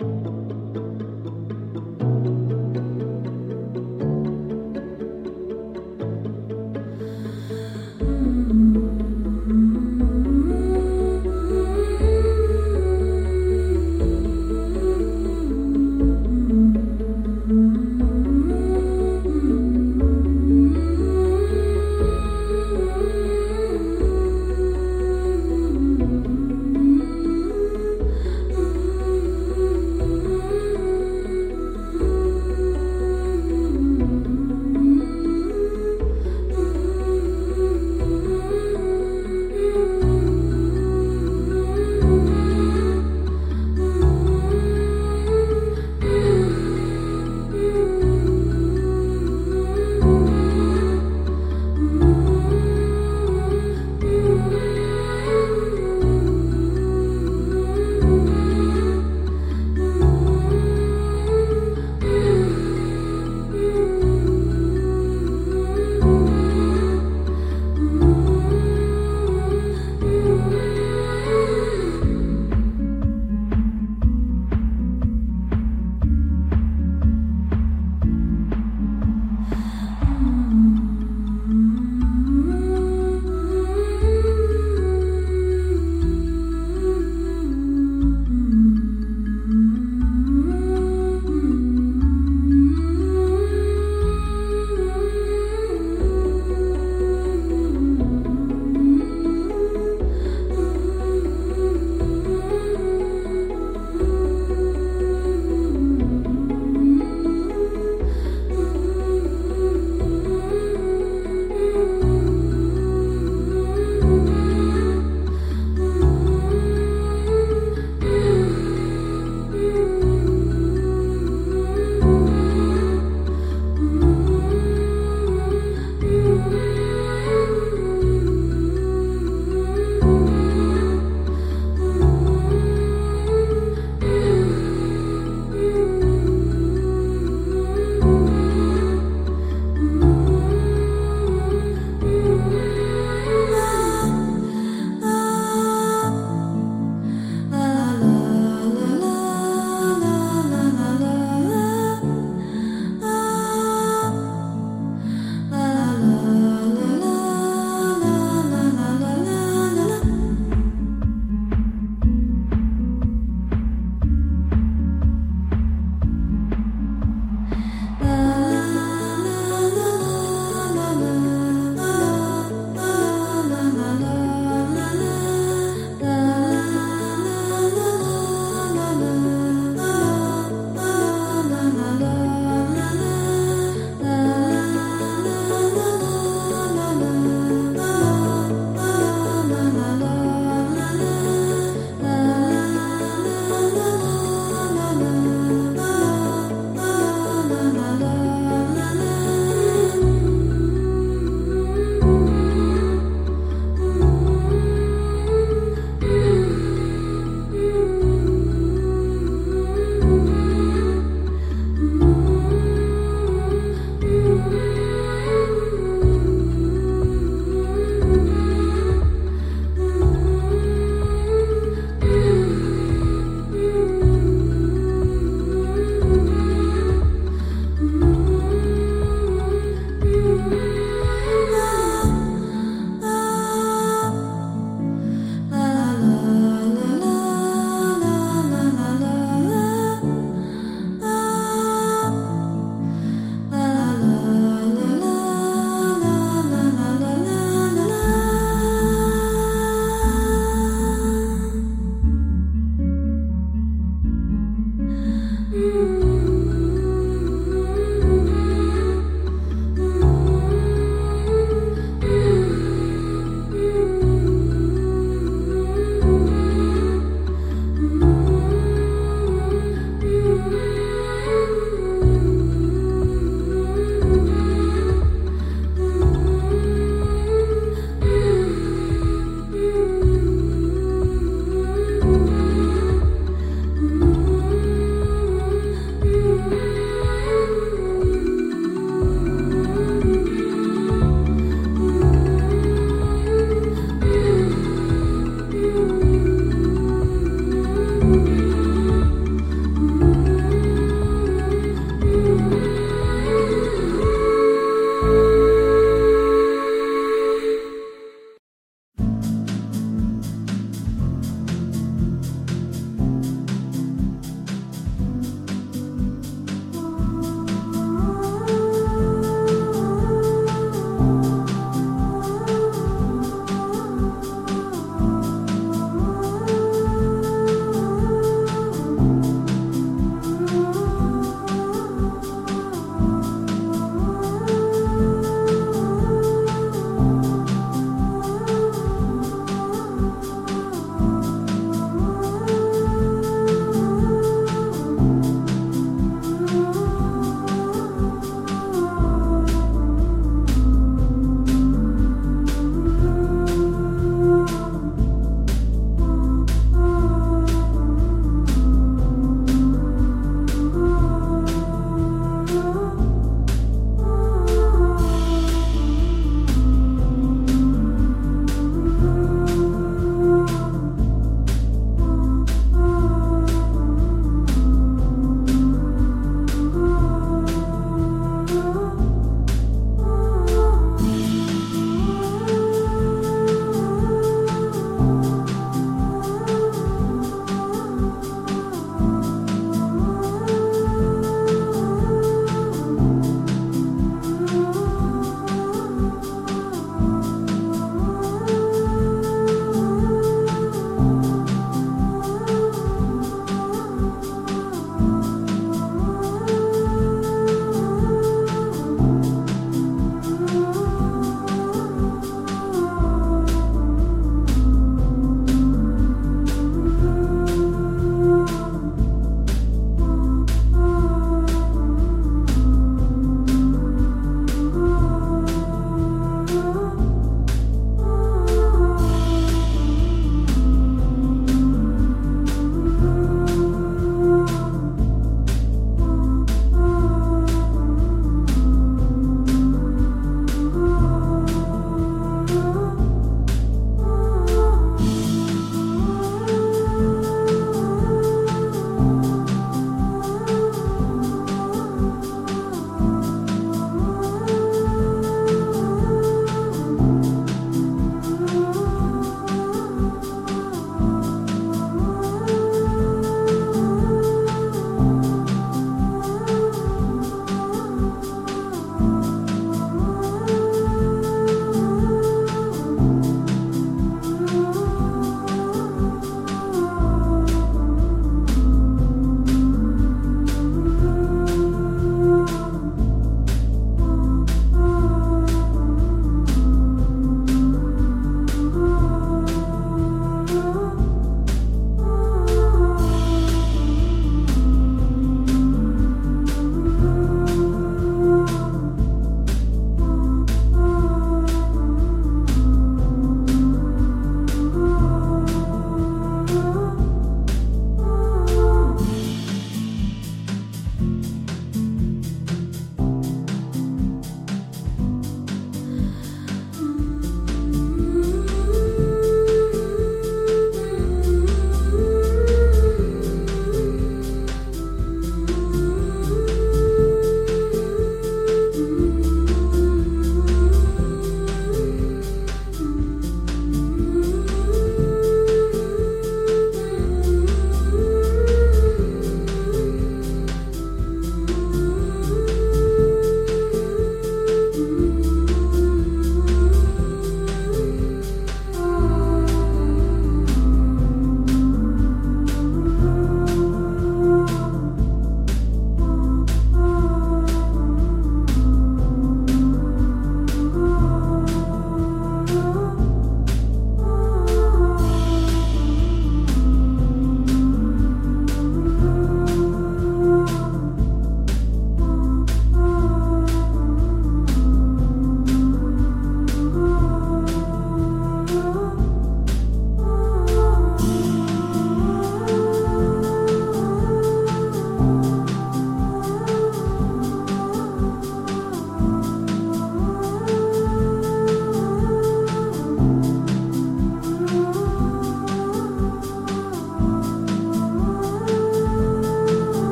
you